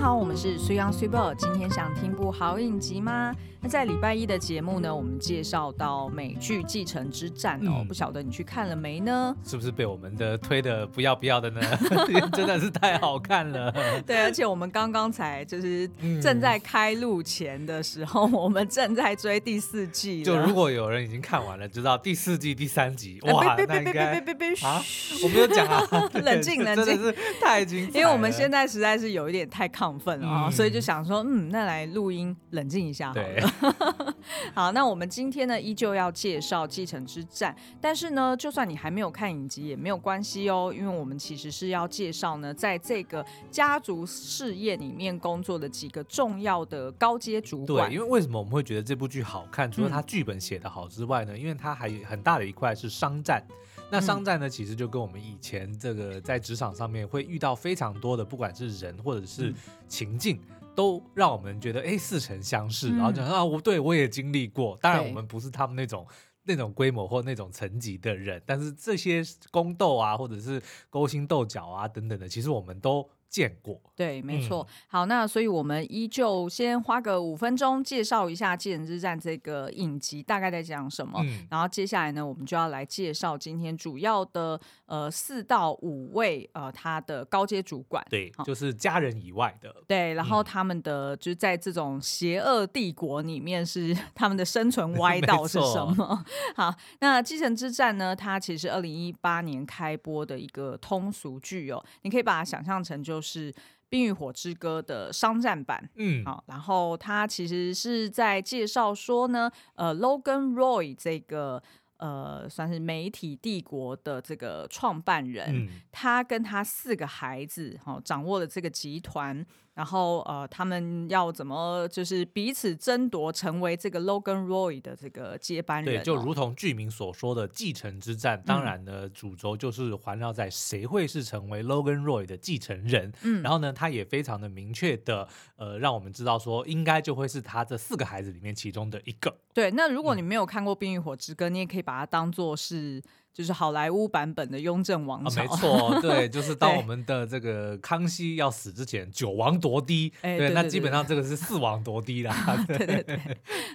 好，我们是水杨水宝。今天想听部好影集吗？那在礼拜一的节目呢，我们介绍到美剧《继承之战》哦，嗯、不晓得你去看了没呢？是不是被我们的推的不要不要的呢？真的是太好看了。对，而且我们刚刚才就是正在开录前的时候，嗯、我们正在追第四季。就如果有人已经看完了，知道第四季第三集，哇，别别别别别别别啊！我没有讲啊，冷 静冷静，真的是太精彩了。因为我们现在实在是有一点太亢奋啊，所以就想说，嗯，那来录音冷静一下好了。好，那我们今天呢，依旧要介绍《继承之战》，但是呢，就算你还没有看影集也没有关系哦，因为我们其实是要介绍呢，在这个家族事业里面工作的几个重要的高阶主管。对，因为为什么我们会觉得这部剧好看？除了它剧本写得好之外呢，因为它还有很大的一块是商战。那商战呢，其实就跟我们以前这个在职场上面会遇到非常多的，不管是人或者是情境。嗯都让我们觉得哎，似曾相识，嗯、然后讲啊，我对我也经历过。当然，我们不是他们那种那种规模或那种层级的人，但是这些宫斗啊，或者是勾心斗角啊等等的，其实我们都。见过，对，没错。嗯、好，那所以我们依旧先花个五分钟介绍一下《继承之战》这个影集大概在讲什么，嗯、然后接下来呢，我们就要来介绍今天主要的呃四到五位呃他的高阶主管，对，好就是家人以外的，对，然后他们的、嗯、就是在这种邪恶帝国里面是 他们的生存歪道是什么？好，那《继承之战》呢，它其实是二零一八年开播的一个通俗剧哦，你可以把它想象成就。就是《冰与火之歌》的商战版，嗯，好，然后他其实是在介绍说呢，呃，Logan Roy 这个呃，算是媒体帝国的这个创办人，嗯、他跟他四个孩子，哈、哦，掌握了这个集团。然后呃，他们要怎么就是彼此争夺，成为这个 Logan Roy 的这个接班人？对，就如同剧名所说的继承之战。当然呢，嗯、主轴就是环绕在谁会是成为 Logan Roy 的继承人。嗯，然后呢，他也非常的明确的呃，让我们知道说，应该就会是他这四个孩子里面其中的一个。对，那如果你没有看过《冰与火之歌》，嗯、你也可以把它当做是。就是好莱坞版本的《雍正王朝》。啊，没错，对，就是当我们的这个康熙要死之前，九王夺嫡，对，对，那基本上这个是四王夺嫡啦。对对 对，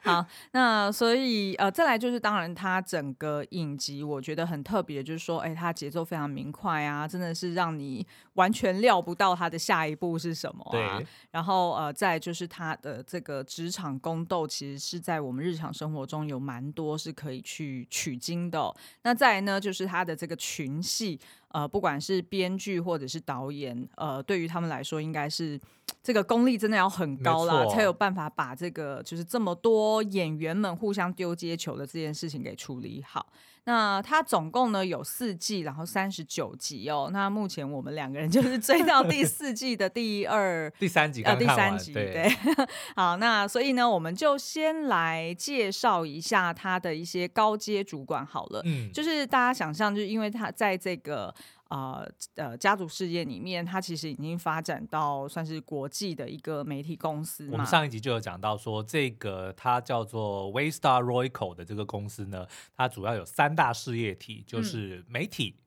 好，那所以呃，再来就是，当然它整个影集我觉得很特别，就是说，哎，它节奏非常明快啊，真的是让你完全料不到它的下一步是什么啊。对，然后呃，再就是它的这个职场宫斗，其实是在我们日常生活中有蛮多是可以去取经的哦。那再来那，就是他的这个群系，呃，不管是编剧或者是导演，呃，对于他们来说，应该是这个功力真的要很高啦，才有办法把这个就是这么多演员们互相丢接球的这件事情给处理好。那它总共呢有四季，然后三十九集哦。那目前我们两个人就是追到第四季的第二、第三集啊，第三集对。对 好，那所以呢，我们就先来介绍一下他的一些高阶主管好了。嗯，就是大家想象，就是因为他在这个。呃呃，家族事业里面，它其实已经发展到算是国际的一个媒体公司。我们上一集就有讲到说，这个它叫做 Waystar Royco 的这个公司呢，它主要有三大事业体，就是媒体，嗯、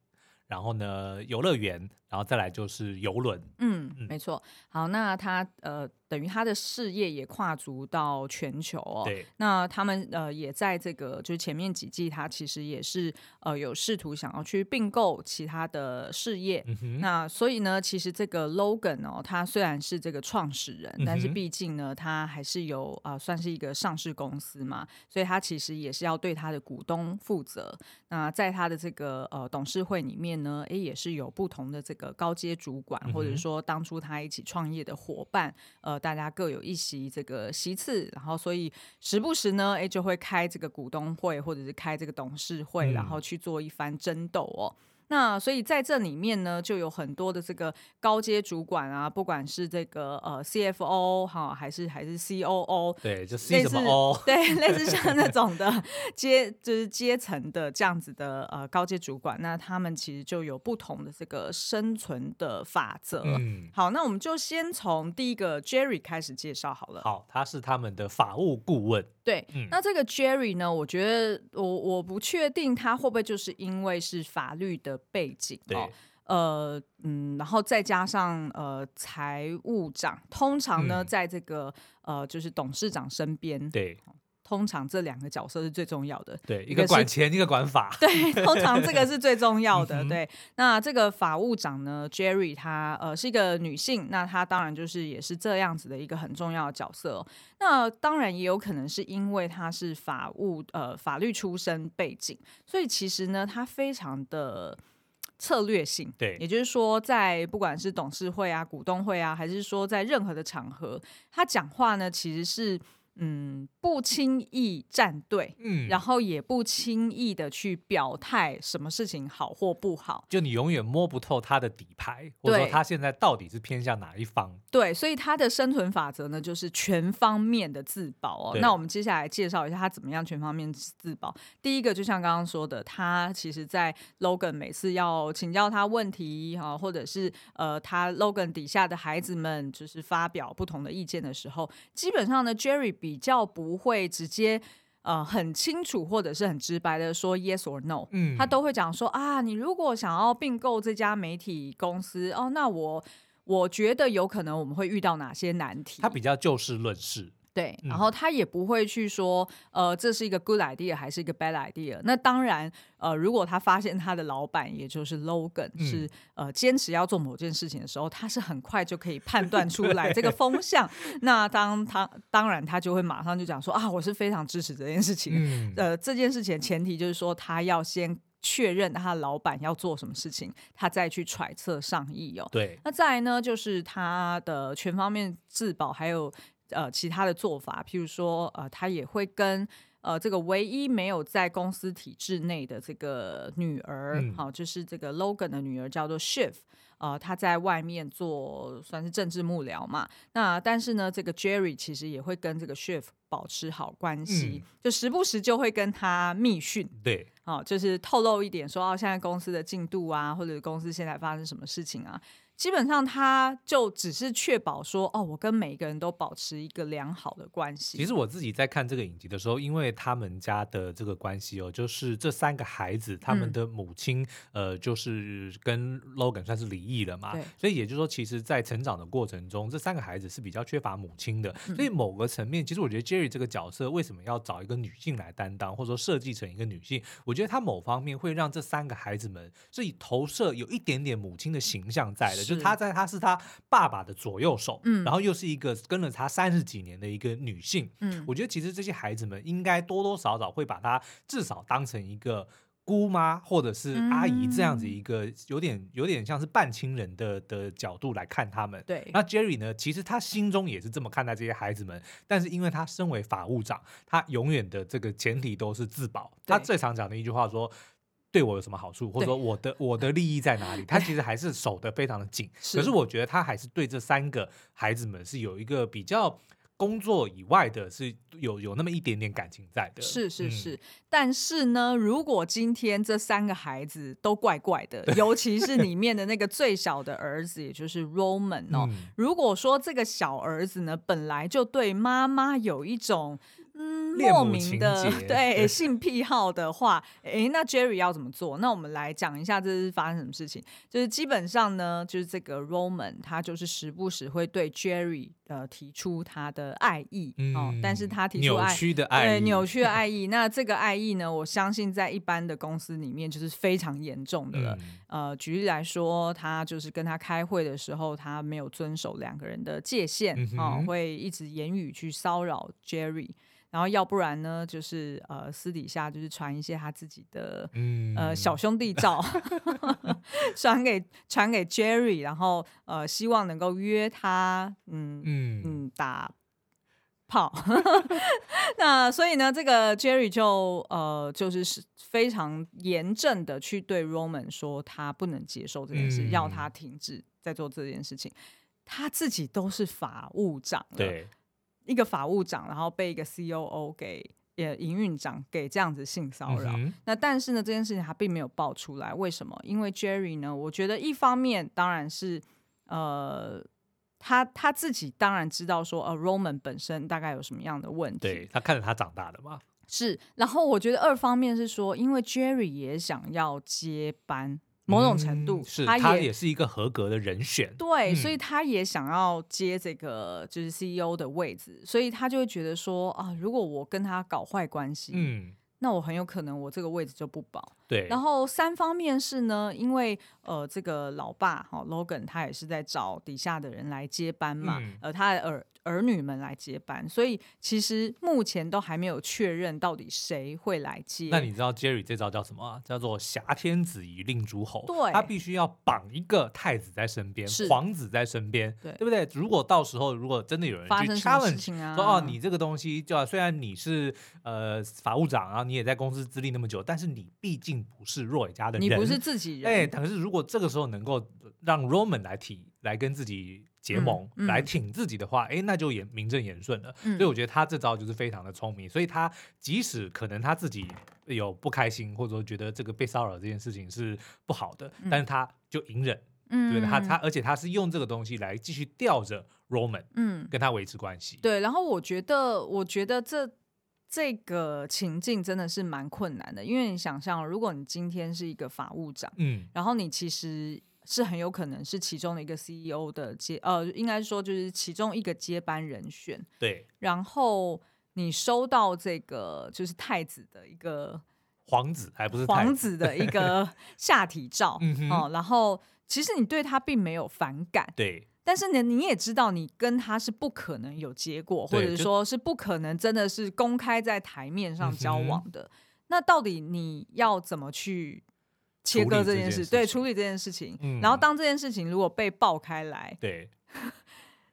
然后呢游乐园，然后再来就是游轮。嗯，嗯没错。好，那他呃。等于他的事业也跨足到全球哦。对。那他们呃也在这个就是前面几季，他其实也是呃有试图想要去并购其他的事业。那所以呢，其实这个 Logan 哦，他虽然是这个创始人，嗯、但是毕竟呢，他还是有啊、呃，算是一个上市公司嘛，所以他其实也是要对他的股东负责。那在他的这个呃董事会里面呢，诶也是有不同的这个高阶主管，或者说当初他一起创业的伙伴呃。大家各有一席这个席次，然后所以时不时呢，哎，就会开这个股东会，或者是开这个董事会，然后去做一番争斗哦。那所以在这里面呢，就有很多的这个高阶主管啊，不管是这个呃 CFO 哈，还是还是 COO，对，就 C 什么 O，对，类似像那 种的阶就是阶层的这样子的呃高阶主管，那他们其实就有不同的这个生存的法则。嗯，好，那我们就先从第一个 Jerry 开始介绍好了。好，他是他们的法务顾问。对，嗯、那这个 Jerry 呢，我觉得我我不确定他会不会就是因为是法律的。背景对哦。呃，嗯，然后再加上呃，财务长通常呢，在这个、嗯、呃，就是董事长身边，对，通常这两个角色是最重要的，对，一个管钱，一个管法，对，通常这个是最重要的，嗯、对。那这个法务长呢，Jerry，她呃是一个女性，那她当然就是也是这样子的一个很重要的角色。那当然也有可能是因为她是法务呃法律出身背景，所以其实呢，她非常的。策略性，对，也就是说，在不管是董事会啊、股东会啊，还是说在任何的场合，他讲话呢，其实是。嗯，不轻易站队，嗯，然后也不轻易的去表态什么事情好或不好，就你永远摸不透他的底牌，或者说他现在到底是偏向哪一方？对，所以他的生存法则呢，就是全方面的自保哦。那我们接下来介绍一下他怎么样全方面自保。第一个，就像刚刚说的，他其实，在 Logan 每次要请教他问题哈，或者是呃，他 Logan 底下的孩子们就是发表不同的意见的时候，基本上呢，Jerry 比比较不会直接呃很清楚或者是很直白的说 yes or no，嗯，他都会讲说啊，你如果想要并购这家媒体公司哦，那我我觉得有可能我们会遇到哪些难题？他比较就事论事。对，然后他也不会去说，呃，这是一个 good idea 还是一个 bad idea。那当然，呃，如果他发现他的老板，也就是 Logan 是呃坚持要做某件事情的时候，他是很快就可以判断出来这个风向。那当他当然他就会马上就讲说啊，我是非常支持这件事情。嗯、呃，这件事情的前提就是说，他要先确认他的老板要做什么事情，他再去揣测上意哦。对，那再来呢，就是他的全方面自保，还有。呃，其他的做法，譬如说，呃，他也会跟呃这个唯一没有在公司体制内的这个女儿，好、就是这个 Logan 的女儿叫做 Shiv，呃，他在外面做算是政治幕僚嘛。那但是呢，这个 Jerry 其实也会跟这个 Shiv 保持好关系，嗯、就时不时就会跟他密讯，对，好、哦，就是透露一点说，哦，现在公司的进度啊，或者公司现在发生什么事情啊。基本上，他就只是确保说，哦，我跟每一个人都保持一个良好的关系。其实我自己在看这个影集的时候，因为他们家的这个关系哦，就是这三个孩子，他们的母亲，嗯、呃，就是跟 Logan 算是离异了嘛，所以也就是说，其实，在成长的过程中，这三个孩子是比较缺乏母亲的。所以某个层面，其实我觉得 Jerry 这个角色为什么要找一个女性来担当，或者说设计成一个女性，我觉得他某方面会让这三个孩子们是以投射有一点点母亲的形象在的。就是他在，他是他爸爸的左右手，嗯，然后又是一个跟了他三十几年的一个女性，嗯，我觉得其实这些孩子们应该多多少少会把他至少当成一个姑妈或者是阿姨这样子一个有点有点像是半亲人的的角度来看他们。对，那 Jerry 呢，其实他心中也是这么看待这些孩子们，但是因为他身为法务长，他永远的这个前提都是自保。他最常讲的一句话说。对我有什么好处，或者说我的我的利益在哪里？他其实还是守得非常的紧。可是我觉得他还是对这三个孩子们是有一个比较工作以外的，是有有那么一点点感情在的。是是是，嗯、但是呢，如果今天这三个孩子都怪怪的，尤其是里 面的那个最小的儿子，也就是 Roman 哦，嗯、如果说这个小儿子呢，本来就对妈妈有一种。嗯，莫名的对性癖好的话，诶，那 Jerry 要怎么做？那我们来讲一下这是发生什么事情。就是基本上呢，就是这个 Roman 他就是时不时会对 Jerry 呃提出他的爱意、嗯、哦，但是他提出爱扭曲的爱意，对扭曲的爱意。那这个爱意呢，我相信在一般的公司里面就是非常严重的了。嗯、呃，举例来说，他就是跟他开会的时候，他没有遵守两个人的界限哦，会一直言语去骚扰 Jerry。然后要不然呢，就是呃私底下就是传一些他自己的、嗯、呃小兄弟照，传给传给 Jerry，然后呃希望能够约他，嗯嗯嗯打炮。那所以呢，这个 Jerry 就呃就是是非常严正的去对 Roman 说，他不能接受这件事，嗯、要他停止在做这件事情。他自己都是法务长了，对。一个法务长，然后被一个 COO 给呃营运长给这样子性骚扰，嗯、那但是呢，这件事情他并没有爆出来，为什么？因为 Jerry 呢，我觉得一方面当然是呃，他他自己当然知道说呃 Roman 本身大概有什么样的问题，对，他看着他长大的嘛，是。然后我觉得二方面是说，因为 Jerry 也想要接班。某种程度，嗯、是他也，他也是一个合格的人选。对，嗯、所以他也想要接这个就是 CEO 的位置，所以他就会觉得说啊，如果我跟他搞坏关系，嗯，那我很有可能我这个位置就不保。对，然后三方面是呢，因为呃，这个老爸哈、哦、Logan 他也是在找底下的人来接班嘛，嗯、呃，他的儿儿女们来接班，所以其实目前都还没有确认到底谁会来接。那你知道 Jerry 这招叫什么、啊？叫做挟天子以令诸侯。对，他必须要绑一个太子在身边，皇子在身边，对，对不对？如果到时候如果真的有人去 challenge、啊、说哦，你这个东西就虽然你是呃法务长啊，你也在公司资历那么久，但是你毕竟。不是若伟家的人，你不是自己人。哎，可是如果这个时候能够让 Roman 来提，来跟自己结盟，嗯嗯、来挺自己的话，哎，那就也名正言顺了。嗯、所以我觉得他这招就是非常的聪明。所以他即使可能他自己有不开心，或者说觉得这个被骚扰这件事情是不好的，嗯、但是他就隐忍，嗯、对他他，而且他是用这个东西来继续吊着 Roman，嗯，跟他维持关系。对，然后我觉得，我觉得这。这个情境真的是蛮困难的，因为你想象，如果你今天是一个法务长，嗯，然后你其实是很有可能是其中的一个 CEO 的接，呃，应该说就是其中一个接班人选，对。然后你收到这个就是太子的一个皇子，还不是皇子的一个 下体照，嗯哼，哦，然后其实你对他并没有反感，对。但是呢，你也知道，你跟他是不可能有结果，或者说是不可能真的是公开在台面上交往的。嗯、那到底你要怎么去切割这件事？对，处理这件事情。嗯、然后当这件事情如果被爆开来，对，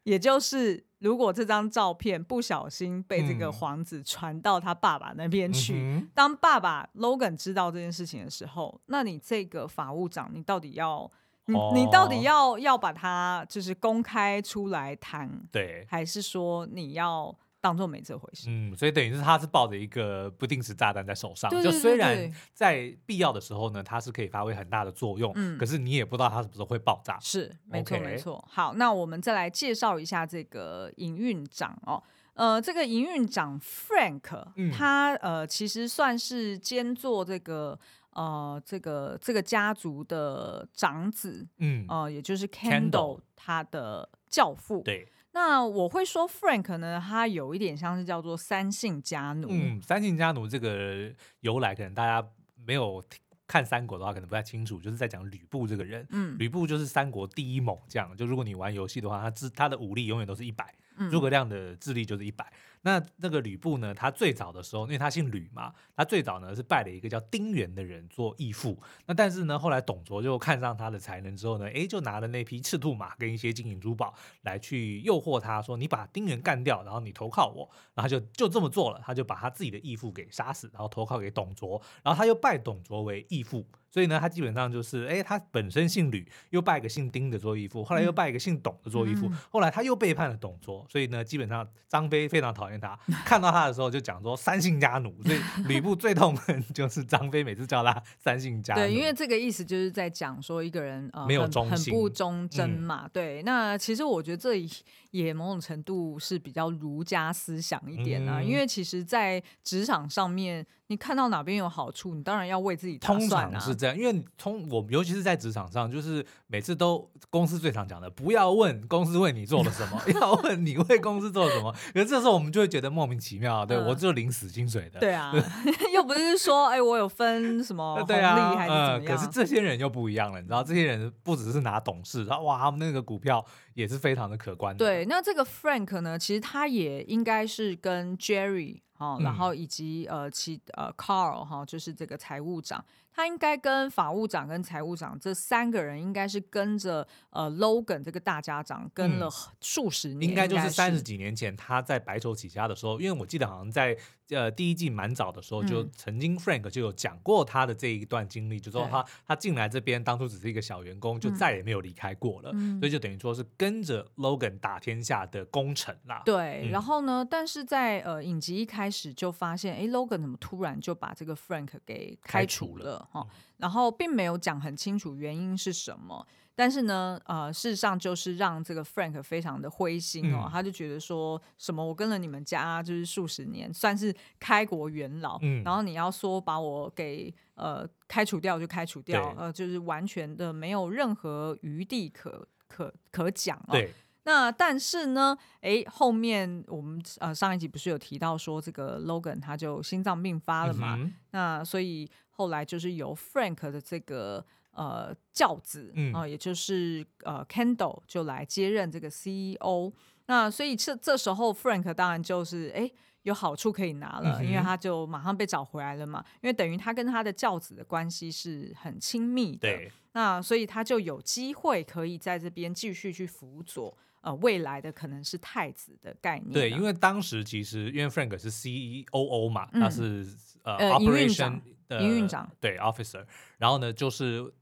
也就是如果这张照片不小心被这个皇子传到他爸爸那边去，嗯、当爸爸 Logan 知道这件事情的时候，那你这个法务长，你到底要？你你到底要要把它就是公开出来谈，对，还是说你要当做没这回事？嗯，所以等于是他是抱着一个不定时炸弹在手上，对对对对，就虽然在必要的时候呢，它是可以发挥很大的作用，嗯，可是你也不知道它什么时候会爆炸。是，没错没错。好，那我们再来介绍一下这个营运长哦，呃，这个营运长 Frank，、嗯、他呃其实算是兼做这个。呃，这个这个家族的长子，嗯，呃，也就是 Kendall 他的教父。对，那我会说 Frank 呢，他有一点像是叫做三姓家奴。嗯，三姓家奴这个由来，可能大家没有看三国的话，可能不太清楚。就是在讲吕布这个人，嗯，吕布就是三国第一猛将。就如果你玩游戏的话，他智他的武力永远都是一百，诸葛亮的智力就是一百。那那个吕布呢？他最早的时候，因为他姓吕嘛，他最早呢是拜了一个叫丁原的人做义父。那但是呢，后来董卓就看上他的才能之后呢，诶，就拿了那匹赤兔马跟一些金银珠宝来去诱惑他说：“你把丁原干掉，然后你投靠我。”然后就就这么做了，他就把他自己的义父给杀死，然后投靠给董卓，然后他又拜董卓为义父。所以呢，他基本上就是，哎，他本身姓吕，又拜个姓丁的做义父，后来又拜一个姓董的做义父，嗯、后来他又背叛了董卓。所以呢，基本上张飞非常讨厌他，看到他的时候就讲说三姓家奴。所以吕布最痛恨就是张飞，每次叫他三姓家奴。对，因为这个意思就是在讲说一个人呃没有忠心，很不忠贞嘛。嗯、对，那其实我觉得这也某种程度是比较儒家思想一点啊，嗯、因为其实，在职场上面。你看到哪边有好处，你当然要为自己。通常是这样，因为通我尤其是在职场上，就是每次都公司最常讲的，不要问公司为你做了什么，要问你为公司做了什么。可是这时候我们就会觉得莫名其妙，对、嗯、我就领死薪水的。对啊，又不是说哎，我有分什么红利还是怎么样？嗯、可是这些人又不一样了，你知道，这些人不只是拿董事，然后哇，他们那个股票也是非常的可观的。对，那这个 Frank 呢，其实他也应该是跟 Jerry。哦，然后以及呃，其呃，Carl 哈，就是这个财务长，他应该跟法务长跟财务长这三个人，应该是跟着呃 Logan 这个大家长跟了数十年，应该就是三十几年前他在白手起家的时候，因为我记得好像在。呃，第一季蛮早的时候，就曾经 Frank 就有讲过他的这一段经历，嗯、就说他他进来这边当初只是一个小员工，就再也没有离开过了，嗯、所以就等于说是跟着 Logan 打天下的功臣啦。对，嗯、然后呢，但是在呃影集一开开始就发现，哎，Logan 怎么突然就把这个 Frank 给开除了哈？然后并没有讲很清楚原因是什么。但是呢，呃，事实上就是让这个 Frank 非常的灰心哦，嗯、他就觉得说什么我跟了你们家就是数十年，算是开国元老，嗯、然后你要说把我给呃开除掉就开除掉，呃，就是完全的没有任何余地可可可讲哦。对那但是呢，哎，后面我们呃上一集不是有提到说这个 Logan 他就心脏病发了嘛？嗯、那所以后来就是由 Frank 的这个。呃，教子啊、呃，也就是呃，Kendall 就来接任这个 CEO。那所以这这时候，Frank 当然就是哎，有好处可以拿了，因为他就马上被找回来了嘛。因为等于他跟他的教子的关系是很亲密的。那所以他就有机会可以在这边继续去辅佐呃未来的可能是太子的概念。对，因为当时其实因为 Frank 是 CEO 嘛，他是、嗯、呃 Operation 的营运长对 Officer，然后呢就是。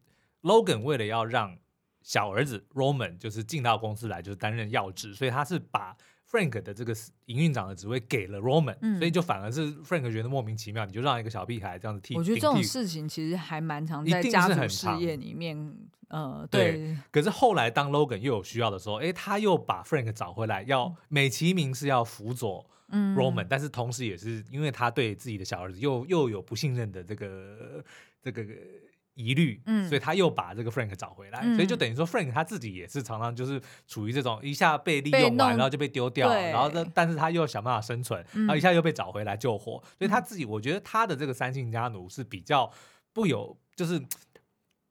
Logan 为了要让小儿子 Roman 就是进到公司来，就是担任要职，所以他是把 Frank 的这个营运长的职位给了 Roman，、嗯、所以就反而是 Frank 觉得莫名其妙，你就让一个小屁孩这样子替。我觉得这种事情其实还蛮常在家族事业里面，呃，对。对可是后来当 Logan 又有需要的时候，哎，他又把 Frank 找回来，要美其名是要辅佐 Roman，、嗯、但是同时也是因为他对自己的小儿子又又有不信任的这个这个。疑虑，嗯，所以他又把这个 Frank 找回来，嗯、所以就等于说 Frank 他自己也是常常就是处于这种一下被利用完，然后就被丢掉，然后呢，但是他又想办法生存，然后一下又被找回来救活，嗯、所以他自己我觉得他的这个三姓家奴是比较不有就是。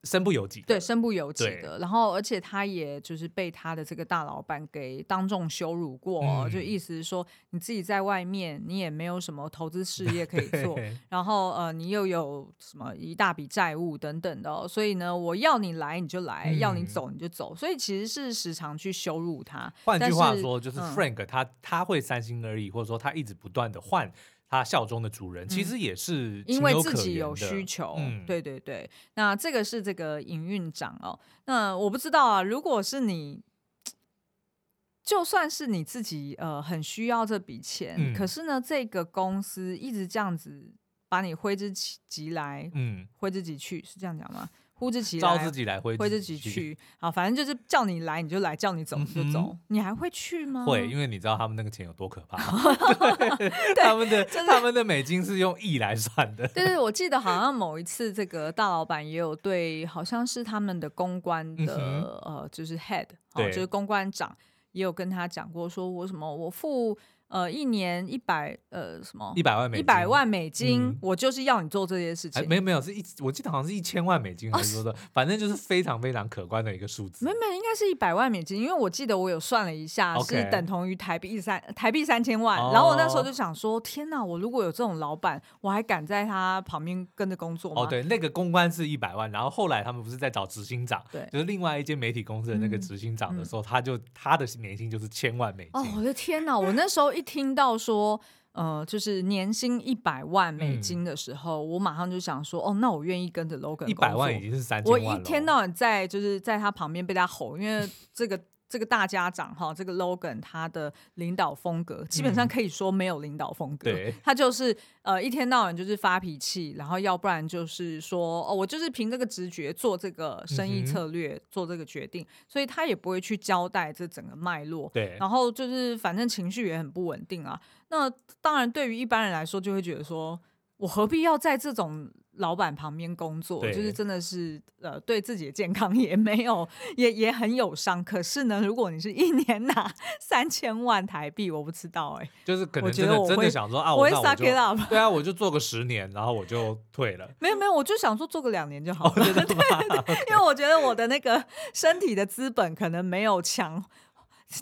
身不由己，对，身不由己的。然后，而且他也就是被他的这个大老板给当众羞辱过，嗯、就意思是说，你自己在外面，你也没有什么投资事业可以做，然后呃，你又有什么一大笔债务等等的、哦，所以呢，我要你来你就来，嗯、要你走你就走，所以其实是时常去羞辱他。换句话说，是就是 Frank 他、嗯、他会三心二意，或者说他一直不断的换。他效忠的主人其实也是因为自己有需求，嗯、对对对。那这个是这个营运长哦。那我不知道啊，如果是你，就算是你自己呃很需要这笔钱，嗯、可是呢，这个公司一直这样子把你挥之即来，嗯，挥之即去，是这样讲吗？呼之即来，招之即来，挥之即去。好，反正就是叫你来你就来，叫你走你就走。你还会去吗？会，因为你知道他们那个钱有多可怕。他们的他们的美金是用亿来算的。对对，我记得好像某一次，这个大老板也有对，好像是他们的公关的呃，就是 head，就是公关长，也有跟他讲过，说我什么我付。呃，一年一百呃什么？一百万美金，一百万美金，嗯、我就是要你做这些事情。没有没有，是一我记得好像是一千万美金还是说的，哦、反正就是非常非常可观的一个数字。没有没有，应该是一百万美金，因为我记得我有算了一下，Okay. 是等同于台币三台币三千万。哦、然后我那时候就想说，天哪，我如果有这种老板，我还敢在他旁边跟着工作吗？哦，对，那个公关是一百万，然后后来他们不是在找执行长，对，就是另外一间媒体公司的那个执行长的时候，嗯、他就他的年薪就是千万美金。哦，我的天哪，我那时候一听到说。呃，就是年薪一百万美金的时候，嗯、我马上就想说，哦，那我愿意跟着 Logan 一百万已经是三千万了。我一天到晚在就是在他旁边被他吼，因为这个。这个大家长哈，这个 Logan 他的领导风格基本上可以说没有领导风格，嗯、对，他就是呃一天到晚就是发脾气，然后要不然就是说哦，我就是凭这个直觉做这个生意策略，嗯、做这个决定，所以他也不会去交代这整个脉络，对，然后就是反正情绪也很不稳定啊。那当然对于一般人来说，就会觉得说我何必要在这种。老板旁边工作，就是真的是呃，对自己的健康 也没有，也也很有伤。可是呢，如果你是一年拿 三千万台币，我不知道哎、欸，就是可能真的真的想说啊，我会 suck it up，对啊，我就做个十年，然后我就退了。没有没有，我就想说做个两年就好了，对对对，因为我觉得我的那个身体的资本可能没有强。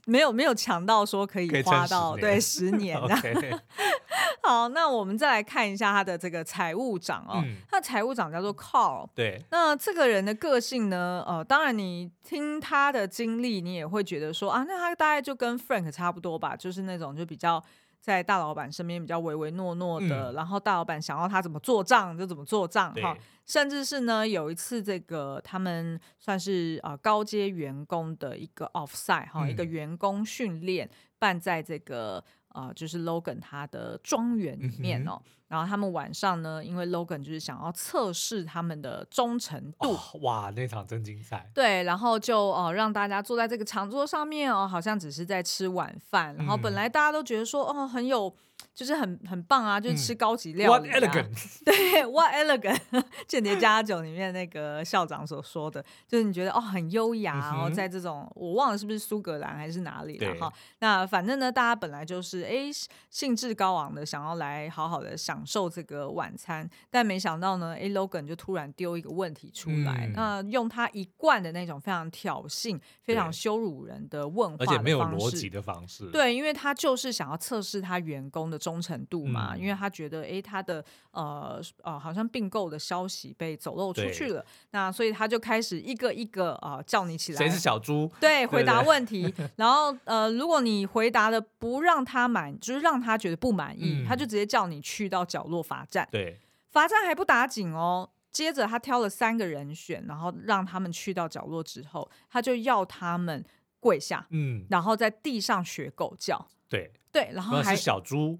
没有没有强到说可以花到十对十年的。Okay 好，那我们再来看一下他的这个财务长哦，嗯、他的财务长叫做 Carl。对，那这个人的个性呢？呃，当然你听他的经历，你也会觉得说啊，那他大概就跟 Frank 差不多吧，就是那种就比较。在大老板身边比较唯唯诺诺的，嗯、然后大老板想要他怎么做账就怎么做账哈对，甚至是呢有一次这个他们算是啊、呃、高阶员工的一个 offsite 哈、嗯，一个员工训练办在这个呃，就是 Logan 他的庄园里面哦。嗯然后他们晚上呢，因为 Logan 就是想要测试他们的忠诚度。哦，哇，那场真精彩。对，然后就哦让大家坐在这个长桌上面哦，好像只是在吃晚饭。然后本来大家都觉得说哦很有。就是很很棒啊，就是吃高级料理、啊。嗯、What elegant？对，What elegant？间谍家家酒里面那个校长所说的，就是你觉得哦很优雅，然后在这种我忘了是不是苏格兰还是哪里了哈。那反正呢，大家本来就是哎兴致高昂的想要来好好的享受这个晚餐，但没想到呢，哎 Logan 就突然丢一个问题出来，嗯、那用他一贯的那种非常挑衅、非常羞辱人的问话的方式，而且没有逻辑的方式。对，因为他就是想要测试他员工的忠。忠诚度嘛，因为他觉得，哎，他的呃呃，好像并购的消息被走漏出去了，那所以他就开始一个一个啊、呃、叫你起来，谁是小猪？对，回答问题。然后呃，如果你回答的不让他满，就是让他觉得不满意，嗯、他就直接叫你去到角落罚站。对，罚站还不打紧哦，接着他挑了三个人选，然后让他们去到角落之后，他就要他们跪下，嗯，然后在地上学狗叫。对对，然后还是小猪。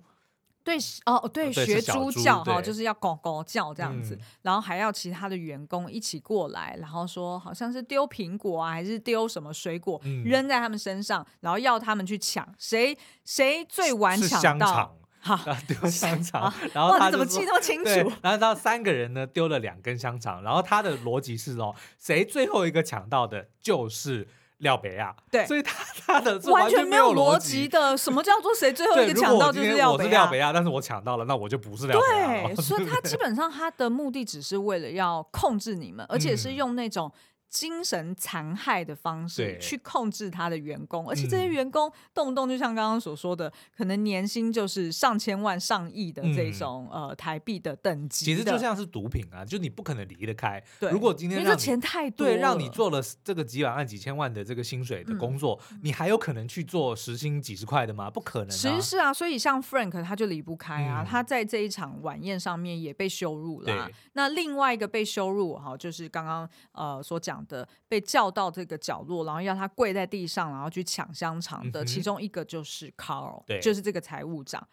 对哦，对，对学猪叫哈，就是要狗狗叫这样子，嗯、然后还要其他的员工一起过来，然后说好像是丢苹果啊，还是丢什么水果、嗯、扔在他们身上，然后要他们去抢，谁谁最晚抢到，好 丢香肠，然后他怎么记那么清楚？然后到三个人呢丢了两根香肠，然后他的逻辑是哦，谁最后一个抢到的就是。廖北亚，对，所以他他的完全没有逻辑的，什么叫做谁最后一个抢到就是廖北亚？我是廖北亚，但是我抢到了，那我就不是廖北亚。对，所以他基本上他的目的只是为了要控制你们，而且是用那种。精神残害的方式去控制他的员工，而且这些员工动不动就像刚刚所说的，嗯、可能年薪就是上千万、上亿的这种、嗯、呃台币的等级。其实就像是毒品啊，就你不可能离得开。对，如果今天因为这钱太多，对，让你做了这个几百万、几千万的这个薪水的工作，嗯、你还有可能去做时薪几十块的吗？不可能、啊。其实是啊，所以像 Frank 他就离不开啊，嗯、他在这一场晚宴上面也被羞辱了、啊。那另外一个被羞辱哈，就是刚刚呃所讲的被叫。到这个角落，然后要他跪在地上，然后去抢香肠的，嗯、其中一个就是 Carl，对就是这个财务长。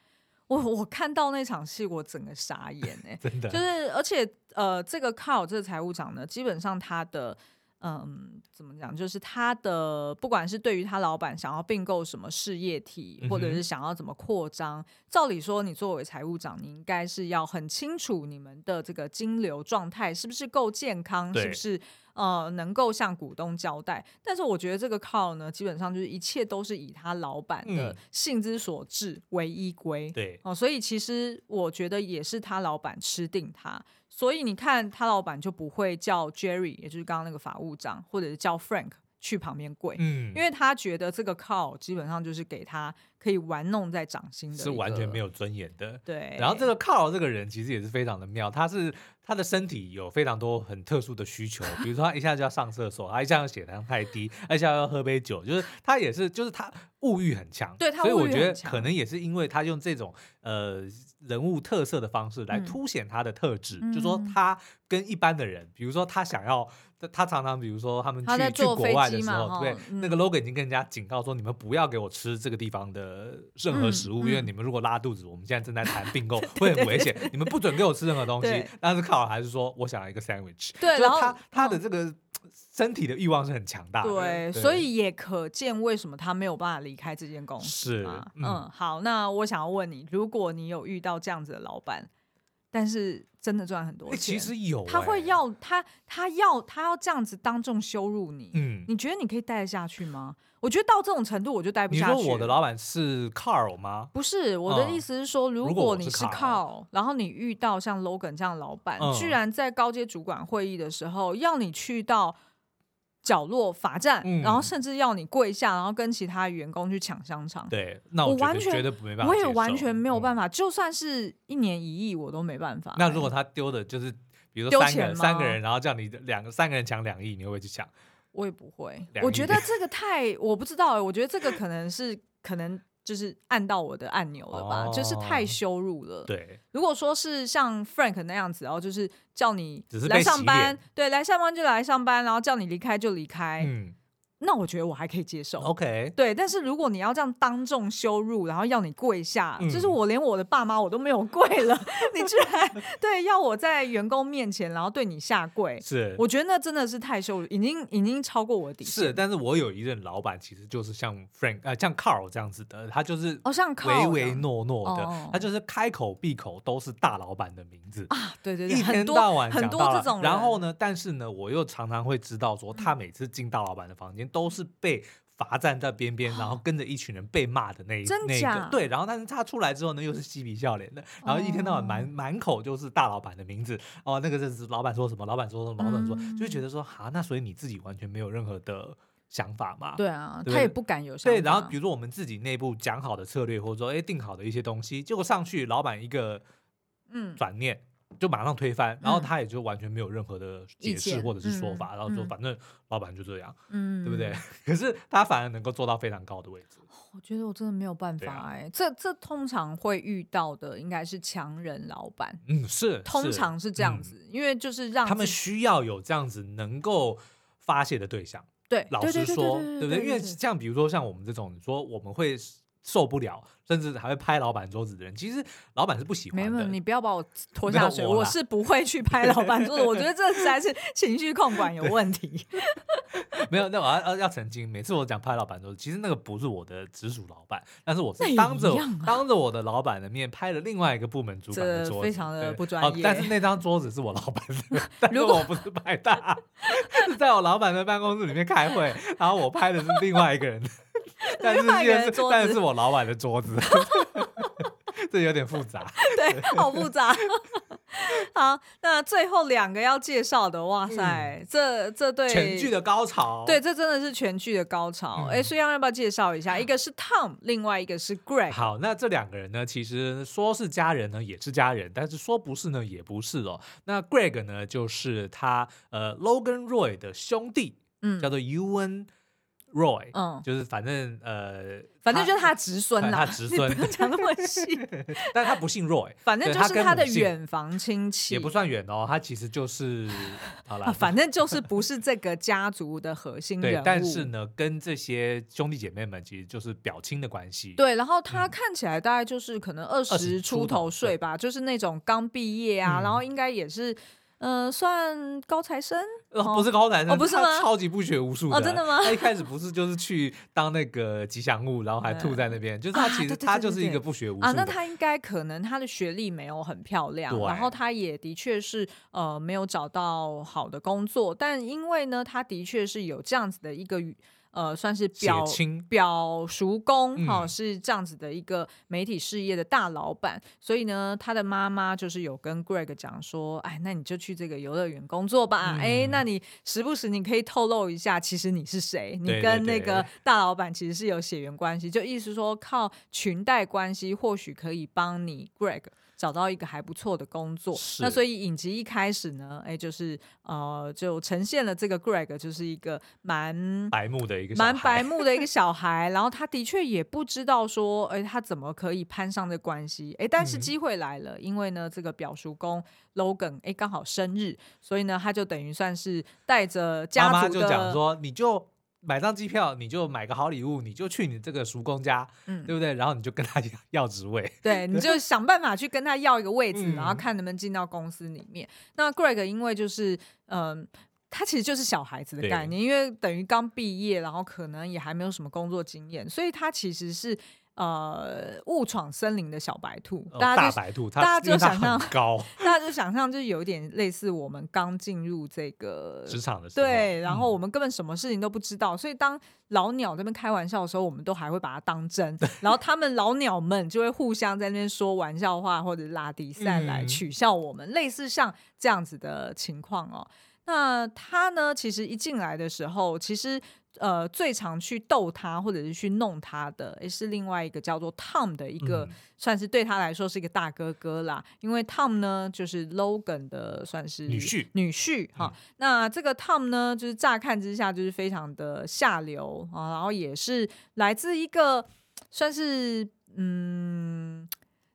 我我看到那场戏，我整个傻眼哎、欸，真的，就是而且呃，这个 Carl 这个财务长呢，基本上他的嗯，怎么讲，就是他的不管是对于他老板想要并购什么事业体，或者是想要怎么扩张，嗯、照理说，你作为财务长，你应该是要很清楚你们的这个金流状态是不是够健康，是不是？呃，能够向股东交代，但是我觉得这个 call 呢，基本上就是一切都是以他老板的性之所至为依归。对、嗯，哦、呃，所以其实我觉得也是他老板吃定他，所以你看他老板就不会叫 Jerry，也就是刚刚那个法务长，或者是叫 Frank 去旁边跪，嗯，因为他觉得这个 call 基本上就是给他可以玩弄在掌心的，是完全没有尊严的。对，然后这个 call 这个人其实也是非常的妙，他是。他的身体有非常多很特殊的需求，比如说他一下就要上厕所，他一下要血糖太低，一下要喝杯酒，就是他也是，就是他物欲很强。对，他所以我觉得可能也是因为他用这种呃人物特色的方式来凸显他的特质，嗯、就说他跟一般的人，比如说他想要，他常常比如说他们去去国外的时候，对，嗯、那个 Logan 已经跟人家警告说，你们不要给我吃这个地方的任何食物，因为你们如果拉肚子，我们现在正在谈并购，会很危险，你们不准给我吃任何东西。但是靠。还是说，我想要一个 sandwich。对，然后他他的这个身体的欲望是很强大的。对，对，所以也可见为什么他没有办法离开这间公司。是，嗯，嗯，好，那我想要问你，如果你有遇到这样子的老板，但是真的赚很多钱，其实有、欸，他会要他他要他要这样子当众羞辱你，嗯，你觉得你可以待得下去吗？我觉得到这种程度，我就待不下去。你说我的老板是 Carl 吗？不是，我的意思是说，如果你是 Carl，然后你遇到像 Logan 这样的老板，居然在高阶主管会议的时候要你去到角落罚站，然后甚至要你跪下，然后跟其他员工去抢香肠。对，那我完全觉得没办法，我也完全没有办法。就算是一年一亿，我都没办法。那如果他丢的就是，比如说三个人三个人，然后叫你两个三个人抢两亿，你会不会去抢？我也不会，我觉得这个太我不知道哎，我觉得这个可能是可能就是按到我的按钮了吧，哦、就是太羞辱了。对，如果说是像 Frank 那样子，然后就是叫你来上班，对，来上班就来上班，然后叫你离开就离开，嗯，那我觉得我还可以接受，OK，对。但是如果你要这样当众羞辱，然后要你跪下，嗯、就是我连我的爸妈我都没有跪了，你居然对要我在员工面前然后对你下跪，是，我觉得那真的是太羞辱，已经已经超过我的底线。是，但是我有一任老板，其实就是像 Frank 呃像 Carl 这样子的，他就是哦像唯唯诺诺的，哦、他就是开口闭口都是大老板的名字啊，对对对，一天到晚很多这种。然后呢，但是呢，我又常常会知道说，他每次进大老板的房间都是被。罚站在边边，然后跟着一群人被骂的那一那个，对，然后但是他出来之后呢，又是嬉皮笑脸的，然后一天到晚满满口就是大老板的名字哦，那个是老板说什么，老板说什么，老板说，就会觉得说，哈，那所以你自己完全没有任何的想法嘛？对啊，他也不敢有想法。对，然后比如说我们自己内部讲好的策略，或者说哎定好的一些东西，结果上去老板一个嗯转念。就马上推翻，然后他也就完全没有任何的解释或者是说法，嗯、然后说反正老板就这样，嗯，对不对？可是他反而能够做到非常高的位置。我觉得我真的没有办法哎、欸，啊、这这通常会遇到的应该是强人老板，嗯，是，通常是这样子，嗯、因为就是让他们需要有这样子能够发泄的对象。对，老实说，对不对？因为像比如说像我们这种，说我们会。受不了，甚至还会拍老板桌子的人，其实老板是不喜欢的。没有，你不要把我拖下水，我，我是不会去拍老板桌子。我觉得这才是情绪控管有问题。没有，那我要要要澄清，每次我讲拍老板桌子，其实那个不是我的直属老板，但是我是当着、啊、当着我的老板的面拍了另外一个部门主管的桌子，非常的不专业、哦。但是那张桌子是我老板的，但是我不是拍他，是在我老板的办公室里面开会，然后我拍的是另外一个人的。但是，是，但是我老板的桌子，这有点复杂。对，好复杂。好，那最后两个要介绍的，哇塞，嗯、这这对全剧的高潮，对，这真的是全剧的高潮。哎、嗯，苏央要不要介绍一下？一个是 Tom，另外一个是 Greg。好，那这两个人呢，其实说是家人呢，也是家人，但是说不是呢，也不是哦。那 Greg 呢，就是他呃 Logan Roy 的兄弟，嗯，叫做 Ewan。Roy，嗯，就是反正呃，反正就是他侄孙呐，他侄孙。讲那么细，但他不姓 Roy，反正就是他的远房亲戚，也不算远哦，他其实就是 好了，反正就是不是这个家族的核心 人物，但是呢，跟这些兄弟姐妹们其实就是表亲的关系，对，然后他看起来大概就是可能二十出头岁吧，就是那种刚毕业啊，然后应该也是。嗯、呃，算高材生？呃，不是高材生，哦，不是吗？超级不学无术的。哦，真的吗？他一开始不是就是去当那个吉祥物，然后还 吐在那边，就是他其实他就是一个不学无术啊。那他应该可能他的学历没有很漂亮，然后他也的确是呃没有找到好的工作，但因为呢，他的确是有这样子的一个。呃，算是表清表叔公哈、哦，是这样子的一个媒体事业的大老板，嗯、所以呢，他的妈妈就是有跟 Greg 讲说，哎，那你就去这个游乐园工作吧，嗯、哎，那你时不时你可以透露一下，其实你是谁？你跟那个大老板其实是有血缘关系，就意思说靠裙带关系，或许可以帮你 Greg。找到一个还不错的工作，那所以影集一开始呢，哎，就是呃，就呈现了这个 Greg 就是一个蛮白目的一个蛮白目的一个小孩，然后他的确也不知道说，哎，他怎么可以攀上这关系？哎，但是机会来了，嗯、因为呢，这个表叔公 Logan 哎刚好生日，所以呢，他就等于算是带着家族的，妈妈就讲说，你就。买张机票，你就买个好礼物，你就去你这个叔公家，嗯，对不对？然后你就跟他 要职位，对，你就想办法去跟他要一个位置，嗯、然后看能不能进到公司里面。那 Greg 因为就是，嗯、呃，他其实就是小孩子的概念，因为等于刚毕业，然后可能也还没有什么工作经验，所以他其实是。呃，误闯森林的小白兔，大家就大白兔，大家就想象高，大家就想象就有点类似我们刚进入这个职场的时候，对，然后我们根本什么事情都不知道，嗯、所以当老鸟这边开玩笑的时候，我们都还会把它当真，然后他们老鸟们就会互相在那边说玩笑话或者拉低赛来取笑我们，嗯、类似像这样子的情况哦。那他呢，其实一进来的时候，其实。呃，最常去逗他或者是去弄他的，也是另外一个叫做 Tom 的一个，嗯、算是对他来说是一个大哥哥啦。因为 Tom 呢，就是 Logan 的算是女婿，女婿哈。嗯、那这个 Tom 呢，就是乍看之下就是非常的下流啊，然后也是来自一个算是嗯。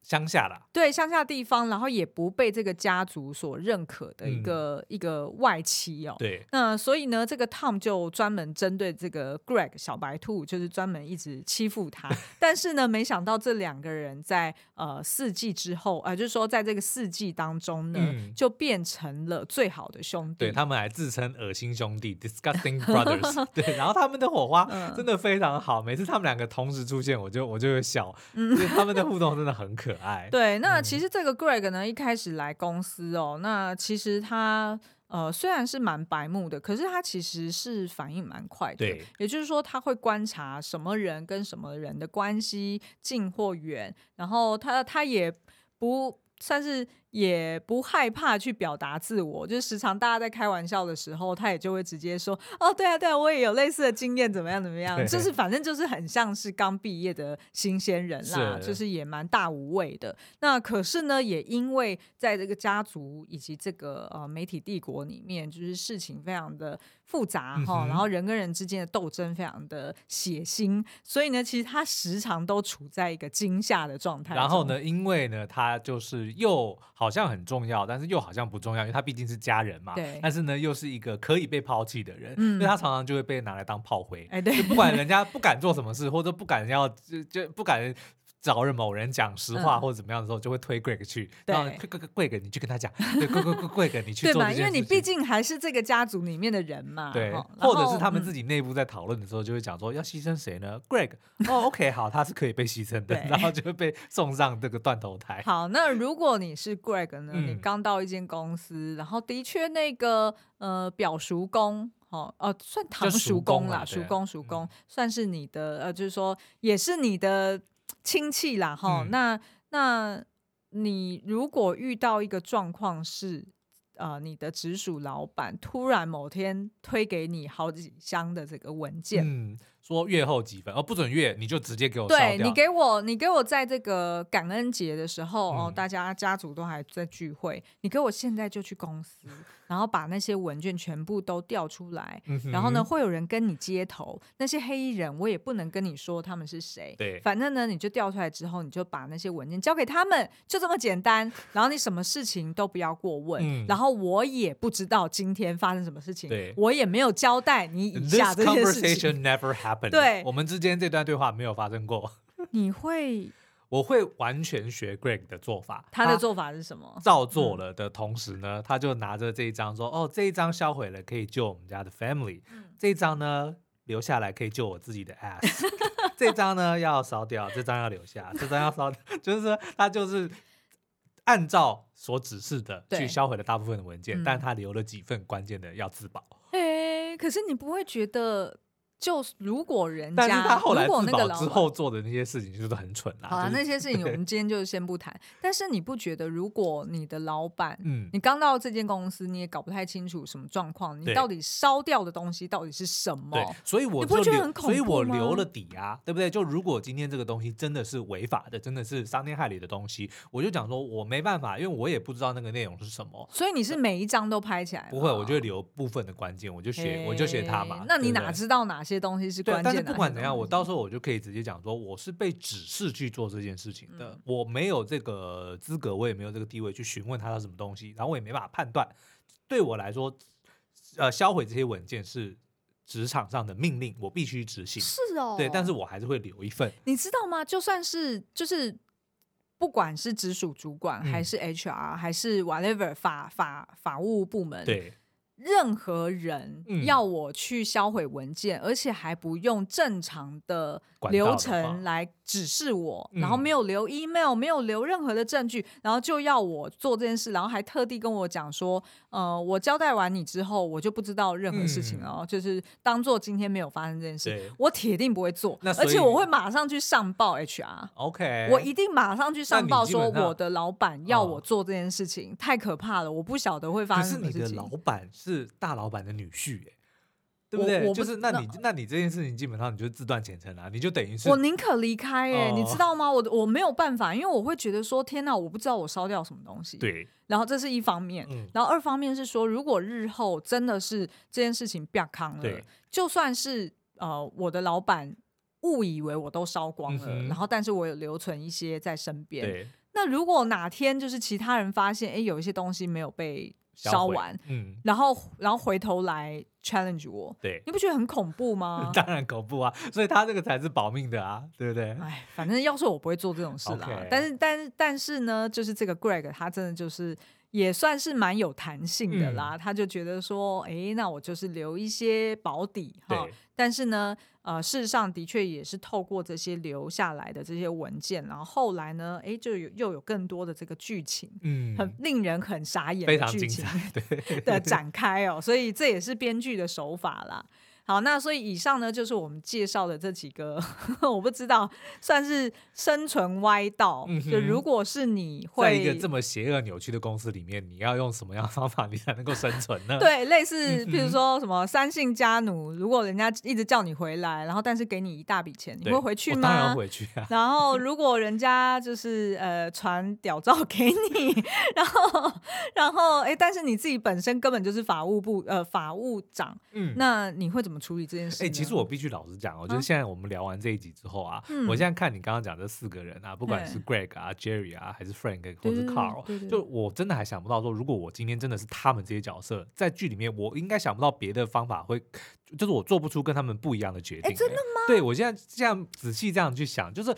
乡下啦，对乡下地方，然后也不被这个家族所认可的一个、嗯、一个外戚哦。对，那所以呢，这个 Tom 就专门针对这个 Greg 小白兔，就是专门一直欺负他。但是呢，没想到这两个人在呃四季之后，呃，就是说在这个四季当中呢，嗯、就变成了最好的兄弟。对，他们还自称恶心兄弟 （Disgusting Brothers）。对，然后他们的火花真的非常好，嗯、每次他们两个同时出现，我就我就会笑，因为他们的互动真的很可爱。对，那其实这个 Greg 呢，一开始来公司哦，那其实他呃虽然是蛮白目的，可是他其实是反应蛮快的。对，也就是说他会观察什么人跟什么人的关系近或远，然后他他也不算是。也不害怕去表达自我，就是时常大家在开玩笑的时候，他也就会直接说：“哦，对啊，对啊，我也有类似的经验，怎么样，怎么样？”就是反正就是很像是刚毕业的新鲜人啦，是就是也蛮大无畏的。那可是呢，也因为在这个家族以及这个呃媒体帝国里面，就是事情非常的复杂哈，嗯、然后人跟人之间的斗争非常的血腥，所以呢，其实他时常都处在一个惊吓的状态。然后呢，因为呢，他就是又。好像很重要，但是又好像不重要，因为他毕竟是家人嘛。对。但是呢，又是一个可以被抛弃的人，嗯、所以他常常就会被拿来当炮灰。哎，对。就不管人家不敢做什么事，或者不敢要，就就不敢。找人某人讲实话或者怎么样的时候，就会推 Greg 去，然后 Greg 你去跟他讲，对 Greg 你去做这件事情。对嘛，因为你毕竟还是这个家族里面的人嘛。对，或者是他们自己内部在讨论的时候，就会讲说要牺牲谁呢？Greg，哦，OK，好，他是可以被牺牲的，然后就会被送上这个断头台。好，那如果你是 Greg 呢？你刚到一间公司，然后的确那个呃表叔公，哦哦，算堂叔公啦，叔公叔公，算是你的呃，就是说也是你的。亲戚啦，哈、嗯，那那你如果遇到一个状况是，呃，你的直属老板突然某天推给你好几箱的这个文件，嗯，说月后几分，哦，不准月，你就直接给我。对，你给我，你给我在这个感恩节的时候，嗯、哦，大家家族都还在聚会，你给我现在就去公司。然后把那些文件全部都调出来，嗯、然后呢，会有人跟你接头。那些黑衣人，我也不能跟你说他们是谁。对，反正呢，你就调出来之后，你就把那些文件交给他们，就这么简单。然后你什么事情都不要过问。嗯、然后我也不知道今天发生什么事情，我也没有交代你以下这些事情。Never happened。对，我们之间这段对话没有发生过。你会。我会完全学 Greg 的做法。他的做法是什么？照做了的同时呢，嗯、他就拿着这一张说：“哦，这一张销毁了可以救我们家的 family，、嗯、这一张呢留下来可以救我自己的 ass，这张呢要烧掉，这张要留下，这张要烧掉。就是说他就是按照所指示的去销毁了大部分的文件，对但他留了几份关键的要自保。哎、欸，可是你不会觉得？就如果人家，但是他后来自保之后做的那些事情，就是很蠢啦。好了，那些事情我们 今天就先不谈。但是你不觉得，如果你的老板，嗯，你刚到这间公司，你也搞不太清楚什么状况，你到底烧掉的东西到底是什么？对，所以我就留，所以我留了底啊，对不对？就如果今天这个东西真的是违法的，真的是伤天害理的东西，我就讲说我没办法，因为我也不知道那个内容是什么。所以你是每一张都拍起来？不会，我就留部分的关键，我就学，我就学他嘛。那你哪知道哪些东西是关键？但是不管怎样，我到时候我就可以直接讲说，我是被指示去做这件事情的，嗯、我没有这个资格，我也没有这个地位去询问他的什么东西，然后我也没办法判断。对我来说，呃，销毁这些文件是职场上的命令，我必须执行。是哦，对，但是我还是会留一份。你知道吗？就算是就是，不管是直属主管，还是 HR，、嗯、还是 whatever 法法法务部门，对。任何人要我去销毁文件，嗯、而且还不用正常的流程来指示我，然后没有留 email，没有留任何的证据，然后就要我做这件事，然后还特地跟我讲说，呃，我交代完你之后，我就不知道任何事情了，嗯、就是当做今天没有发生这件事，我铁定不会做，而且我会马上去上报 HR。OK，我一定马上去上报说我的老板要我做这件事情，太可怕了，我不晓得会发生什么事情。可是你的老板是大老板的女婿，哎。对不对？就是那你那你这件事情基本上你就自断前程啊，你就等于是我宁可离开哎，你知道吗？我我没有办法，因为我会觉得说天哪，我不知道我烧掉什么东西。对，然后这是一方面，然后二方面是说，如果日后真的是这件事情变康了，就算是呃我的老板误以为我都烧光了，然后但是我有留存一些在身边，那如果哪天就是其他人发现，哎，有一些东西没有被烧完，嗯，然后然后回头来 challenge 我，对，你不觉得很恐怖吗？当然恐怖啊，所以他这个才是保命的啊，对不对？哎，反正要是我不会做这种事啦。Okay. 但是但是但是呢，就是这个 Greg 他真的就是。也算是蛮有弹性的啦，嗯、他就觉得说，哎，那我就是留一些保底哈。但是呢，呃，事实上的确也是透过这些留下来的这些文件，然后后来呢，哎，就有又有更多的这个剧情，嗯，很令人很傻眼的剧情的展开哦，所以这也是编剧的手法啦。好，那所以以上呢，就是我们介绍的这几个，我不知道算是生存歪道。嗯、就如果是你会在一个这么邪恶扭曲的公司里面，你要用什么样的方法，你才能够生存呢？对，类似比如说什么三姓家奴，如果人家一直叫你回来，然后但是给你一大笔钱，你会回去吗？当然回去啊。然后 如果人家就是呃传屌照给你，然后然后哎，但是你自己本身根本就是法务部呃法务长，嗯，那你会怎么？怎么处理这件事？哎、欸，其实我必须老实讲，我觉得现在我们聊完这一集之后啊，嗯、我现在看你刚刚讲这四个人啊，不管是 Greg 啊、Jerry 啊，还是 Frank 或者是 Carl，就我真的还想不到说，如果我今天真的是他们这些角色在剧里面，我应该想不到别的方法会，就是我做不出跟他们不一样的决定、真的吗？对，我现在这样仔细这样去想，就是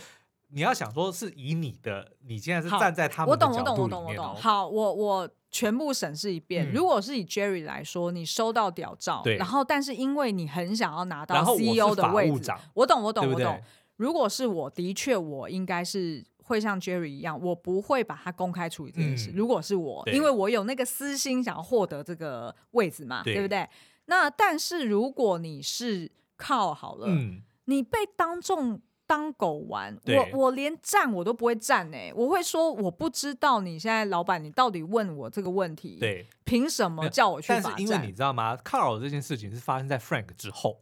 你要想说是以你的，你现在是站在他们的角度里面、哦、我懂，我懂，我懂，我懂。好，我我。全部审视一遍。嗯、如果是以 Jerry 来说，你收到屌照，然后但是因为你很想要拿到 CEO 的位置，我，我懂，我懂，对对我懂。如果是我的确，我应该是会像 Jerry 一样，我不会把它公开处理这件事。嗯、如果是我，因为我有那个私心想要获得这个位置嘛，对，对不对？那但是如果你是靠好了，嗯、你被当众。当狗玩，我我连站我都不会站哎、欸，我会说我不知道你现在老板你到底问我这个问题，对，凭什么叫我去罚站？但是因为你知道吗？Carl 这件事情是发生在 Frank 之后。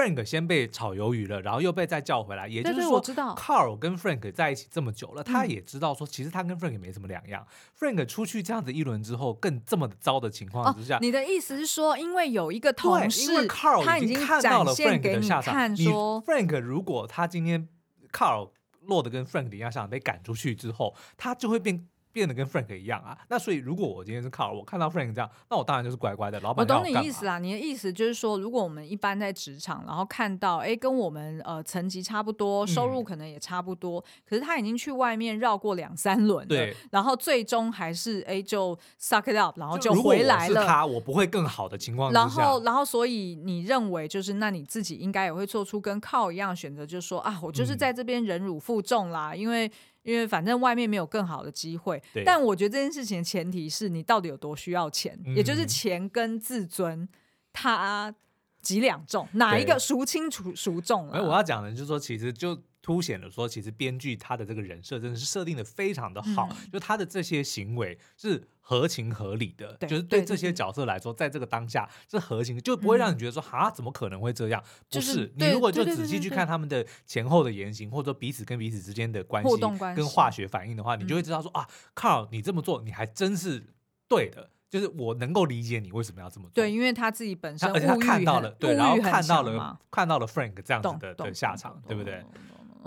Frank 先被炒鱿鱼了，然后又被再叫回来，也就是说，Carl 跟 Frank 在一起这么久了，他也知道说，其实他跟 Frank 没什么两样。Frank 出去这样子一轮之后，更这么糟的情况之下，你的意思是说，因为有一个同事，因为 Carl 已经看到了 Frank 的下场，你 Frank 如果他今天 Carl 落得跟 Frank 一样下场，被赶出去之后，他就会变。变得跟 Frank 一样啊，那所以如果我今天是 Carl，我看到 Frank 这样，那我当然就是乖乖的。老板，我懂你意思啦，你的意思就是说，如果我们一般在职场，然后看到哎，跟我们呃层级差不多，收入可能也差不多，嗯、可是他已经去外面绕过两三轮了，对，然后最终还是哎就 suck it up，然后就回来了。是他，我不会更好的情况。然后，然后所以你认为就是那你自己应该也会做出跟 Carl 一样的选择，就是说啊，我就是在这边忍辱负重啦，嗯、因为。因为反正外面没有更好的机会，但我觉得这件事情的前提是你到底有多需要钱，嗯、也就是钱跟自尊，它几两重，哪一个孰轻孰孰重啊？哎，我要讲的就是说，其实就。凸显了说，其实编剧他的这个人设真的是设定的非常的好，嗯、就他的这些行为是合情合理的，就是对这些角色来说，在这个当下是合情，就不会让你觉得说啊、嗯，怎么可能会这样？不是，就是、你如果就仔细去看他们的前后的言行，或者说彼此跟彼此之间的关系跟化学反应的话，你就会知道说啊，Carl，你这么做你还真是对的，就是我能够理解你为什么要这么做。对，因为他自己本身，而且他看到了，对，然后看到了看到了 Frank 这样子的的下场，对不对？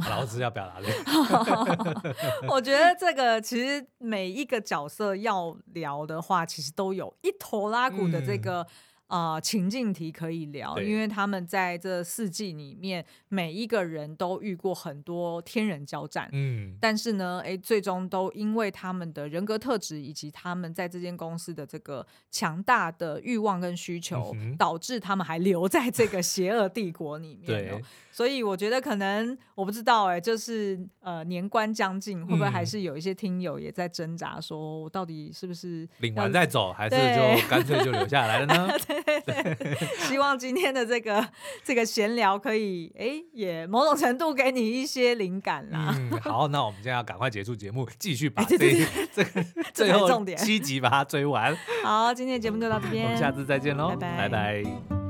老师要表达的，我觉得这个其实每一个角色要聊的话，其实都有一头拉骨的这个。嗯啊、呃，情境题可以聊，因为他们在这四季里面，每一个人都遇过很多天人交战。嗯，但是呢，哎，最终都因为他们的人格特质以及他们在这间公司的这个强大的欲望跟需求，嗯、导致他们还留在这个邪恶帝国里面。对，所以我觉得可能我不知道，哎，就是呃，年关将近，会不会还是有一些听友也在挣扎，说我到底是不是领完再走，还是就干脆就留下来了呢？对对，希望今天的这个这个闲聊可以，哎，也某种程度给你一些灵感啦。嗯，好，那我们现在要赶快结束节目，继续把这这个最后七集把它追完。好，今天的节目就到这边，我们下次再见喽，拜拜。拜拜。